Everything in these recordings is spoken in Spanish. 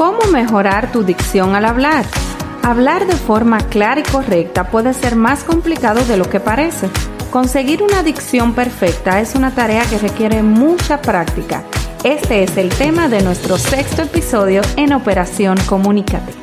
¿Cómo mejorar tu dicción al hablar? Hablar de forma clara y correcta puede ser más complicado de lo que parece. Conseguir una dicción perfecta es una tarea que requiere mucha práctica. Este es el tema de nuestro sexto episodio en Operación Comunícate.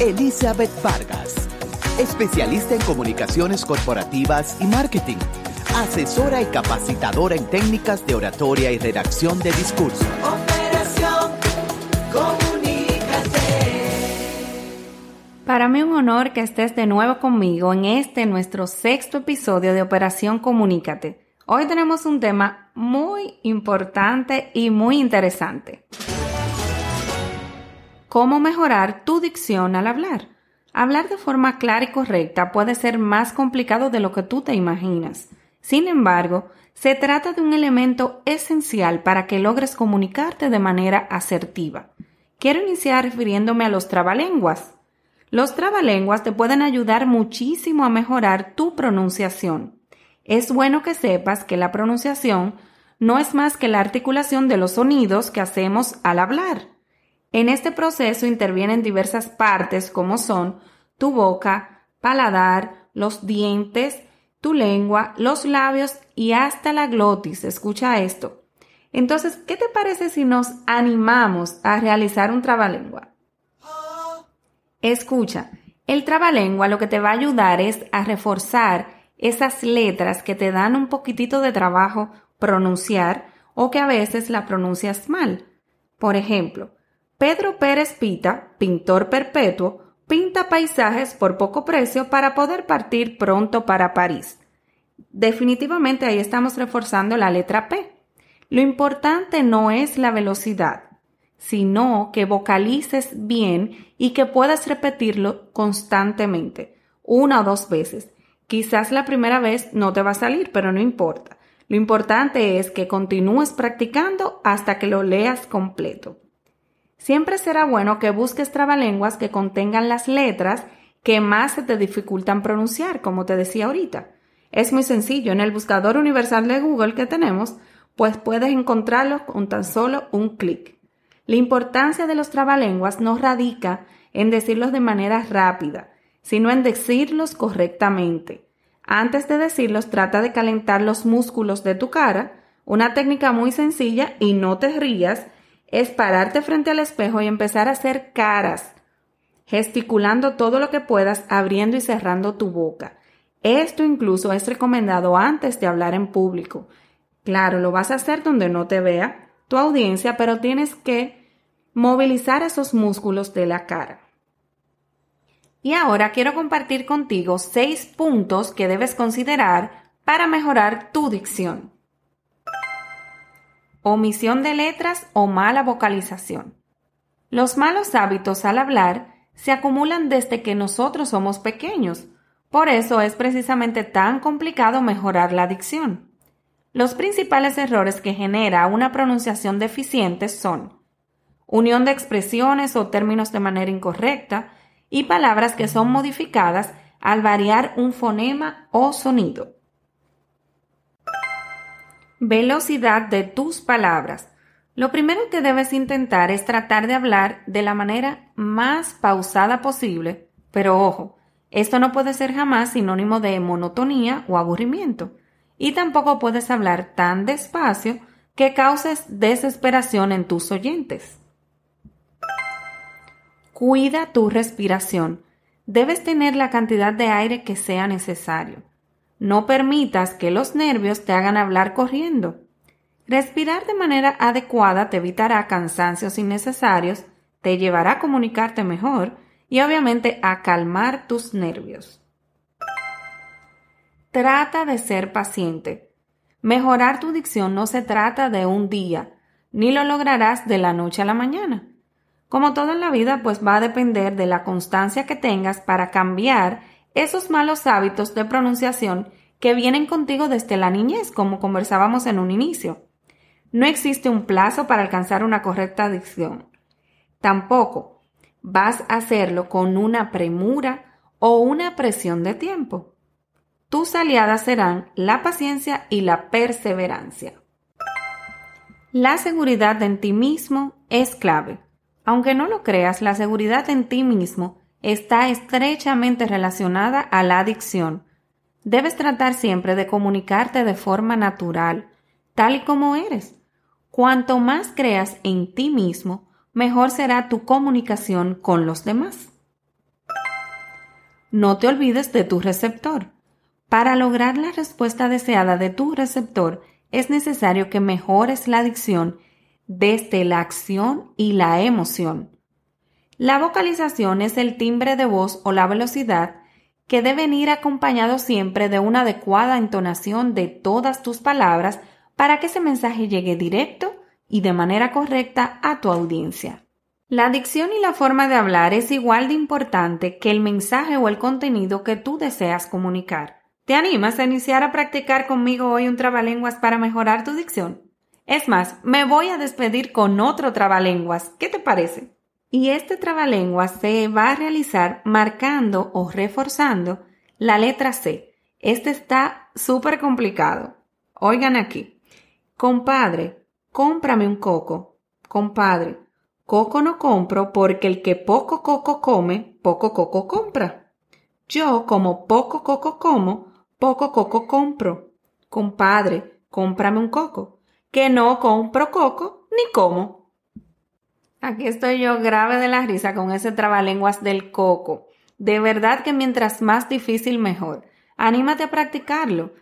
Elizabeth Vargas, especialista en comunicaciones corporativas y marketing, asesora y capacitadora en técnicas de oratoria y redacción de discurso. Operación Comunícate. Para mí un honor que estés de nuevo conmigo en este nuestro sexto episodio de Operación Comunícate. Hoy tenemos un tema muy importante y muy interesante cómo mejorar tu dicción al hablar. Hablar de forma clara y correcta puede ser más complicado de lo que tú te imaginas. Sin embargo, se trata de un elemento esencial para que logres comunicarte de manera asertiva. Quiero iniciar refiriéndome a los trabalenguas. Los trabalenguas te pueden ayudar muchísimo a mejorar tu pronunciación. Es bueno que sepas que la pronunciación no es más que la articulación de los sonidos que hacemos al hablar. En este proceso intervienen diversas partes como son tu boca, paladar, los dientes, tu lengua, los labios y hasta la glotis. Escucha esto. Entonces, ¿qué te parece si nos animamos a realizar un trabalengua? Escucha, el trabalengua lo que te va a ayudar es a reforzar esas letras que te dan un poquitito de trabajo pronunciar o que a veces la pronuncias mal. Por ejemplo, Pedro Pérez Pita, pintor perpetuo, pinta paisajes por poco precio para poder partir pronto para París. Definitivamente ahí estamos reforzando la letra P. Lo importante no es la velocidad, sino que vocalices bien y que puedas repetirlo constantemente, una o dos veces. Quizás la primera vez no te va a salir, pero no importa. Lo importante es que continúes practicando hasta que lo leas completo. Siempre será bueno que busques trabalenguas que contengan las letras que más se te dificultan pronunciar, como te decía ahorita. Es muy sencillo, en el buscador universal de Google que tenemos, pues puedes encontrarlos con tan solo un clic. La importancia de los trabalenguas no radica en decirlos de manera rápida, sino en decirlos correctamente. Antes de decirlos, trata de calentar los músculos de tu cara, una técnica muy sencilla y no te rías, es pararte frente al espejo y empezar a hacer caras, gesticulando todo lo que puedas, abriendo y cerrando tu boca. Esto incluso es recomendado antes de hablar en público. Claro, lo vas a hacer donde no te vea tu audiencia, pero tienes que movilizar esos músculos de la cara. Y ahora quiero compartir contigo seis puntos que debes considerar para mejorar tu dicción omisión de letras o mala vocalización. Los malos hábitos al hablar se acumulan desde que nosotros somos pequeños, por eso es precisamente tan complicado mejorar la dicción. Los principales errores que genera una pronunciación deficiente son unión de expresiones o términos de manera incorrecta y palabras que son modificadas al variar un fonema o sonido. Velocidad de tus palabras. Lo primero que debes intentar es tratar de hablar de la manera más pausada posible, pero ojo, esto no puede ser jamás sinónimo de monotonía o aburrimiento, y tampoco puedes hablar tan despacio que causes desesperación en tus oyentes. Cuida tu respiración. Debes tener la cantidad de aire que sea necesario. No permitas que los nervios te hagan hablar corriendo. Respirar de manera adecuada te evitará cansancios innecesarios, te llevará a comunicarte mejor y obviamente a calmar tus nervios. Trata de ser paciente. Mejorar tu dicción no se trata de un día, ni lo lograrás de la noche a la mañana. Como todo en la vida, pues va a depender de la constancia que tengas para cambiar esos malos hábitos de pronunciación que vienen contigo desde la niñez, como conversábamos en un inicio. No existe un plazo para alcanzar una correcta dicción. Tampoco vas a hacerlo con una premura o una presión de tiempo. Tus aliadas serán la paciencia y la perseverancia. La seguridad en ti mismo es clave. Aunque no lo creas, la seguridad en ti mismo está estrechamente relacionada a la adicción. Debes tratar siempre de comunicarte de forma natural, tal y como eres. Cuanto más creas en ti mismo, mejor será tu comunicación con los demás. No te olvides de tu receptor. Para lograr la respuesta deseada de tu receptor, es necesario que mejores la dicción desde la acción y la emoción. La vocalización es el timbre de voz o la velocidad que deben ir acompañado siempre de una adecuada entonación de todas tus palabras para que ese mensaje llegue directo y de manera correcta a tu audiencia. La dicción y la forma de hablar es igual de importante que el mensaje o el contenido que tú deseas comunicar. ¿Te animas a iniciar a practicar conmigo hoy un trabalenguas para mejorar tu dicción? Es más, me voy a despedir con otro trabalenguas. ¿Qué te parece? Y este trabalenguas se va a realizar marcando o reforzando la letra C. Este está súper complicado. Oigan aquí. Compadre, cómprame un coco. Compadre, coco no compro porque el que poco coco come, poco coco compra. Yo como poco coco como, poco coco compro. Compadre, cómprame un coco. Que no compro coco ni como. Aquí estoy yo grave de la risa con ese trabalenguas del coco. De verdad que mientras más difícil mejor. Anímate a practicarlo.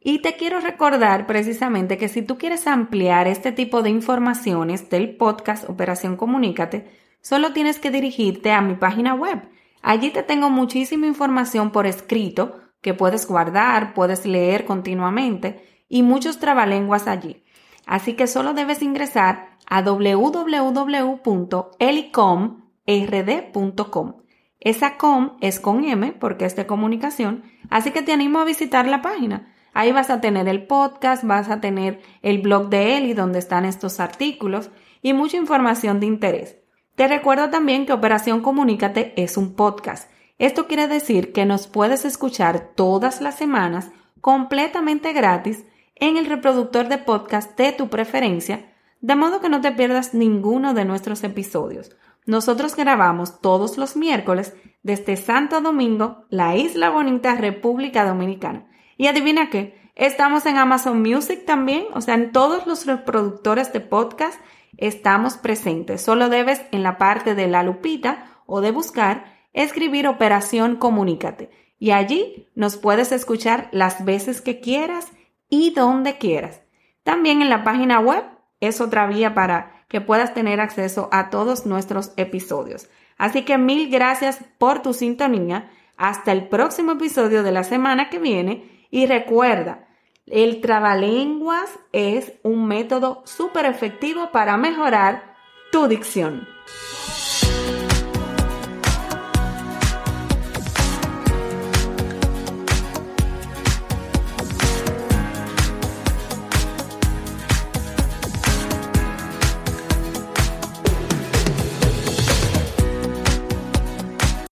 Y te quiero recordar precisamente que si tú quieres ampliar este tipo de informaciones del podcast Operación Comunícate, solo tienes que dirigirte a mi página web. Allí te tengo muchísima información por escrito que puedes guardar, puedes leer continuamente y muchos trabalenguas allí. Así que solo debes ingresar a www.elicomrd.com. Esa com es con M porque es de comunicación, así que te animo a visitar la página. Ahí vas a tener el podcast, vas a tener el blog de Eli donde están estos artículos y mucha información de interés. Te recuerdo también que Operación Comunícate es un podcast esto quiere decir que nos puedes escuchar todas las semanas completamente gratis en el reproductor de podcast de tu preferencia, de modo que no te pierdas ninguno de nuestros episodios. Nosotros grabamos todos los miércoles desde Santo Domingo, la isla bonita República Dominicana. Y adivina qué, estamos en Amazon Music también, o sea, en todos los reproductores de podcast estamos presentes. Solo debes en la parte de la lupita o de buscar escribir Operación Comunícate y allí nos puedes escuchar las veces que quieras y donde quieras. También en la página web es otra vía para que puedas tener acceso a todos nuestros episodios. Así que mil gracias por tu sintonía. Hasta el próximo episodio de la semana que viene y recuerda, el trabalenguas es un método súper efectivo para mejorar tu dicción.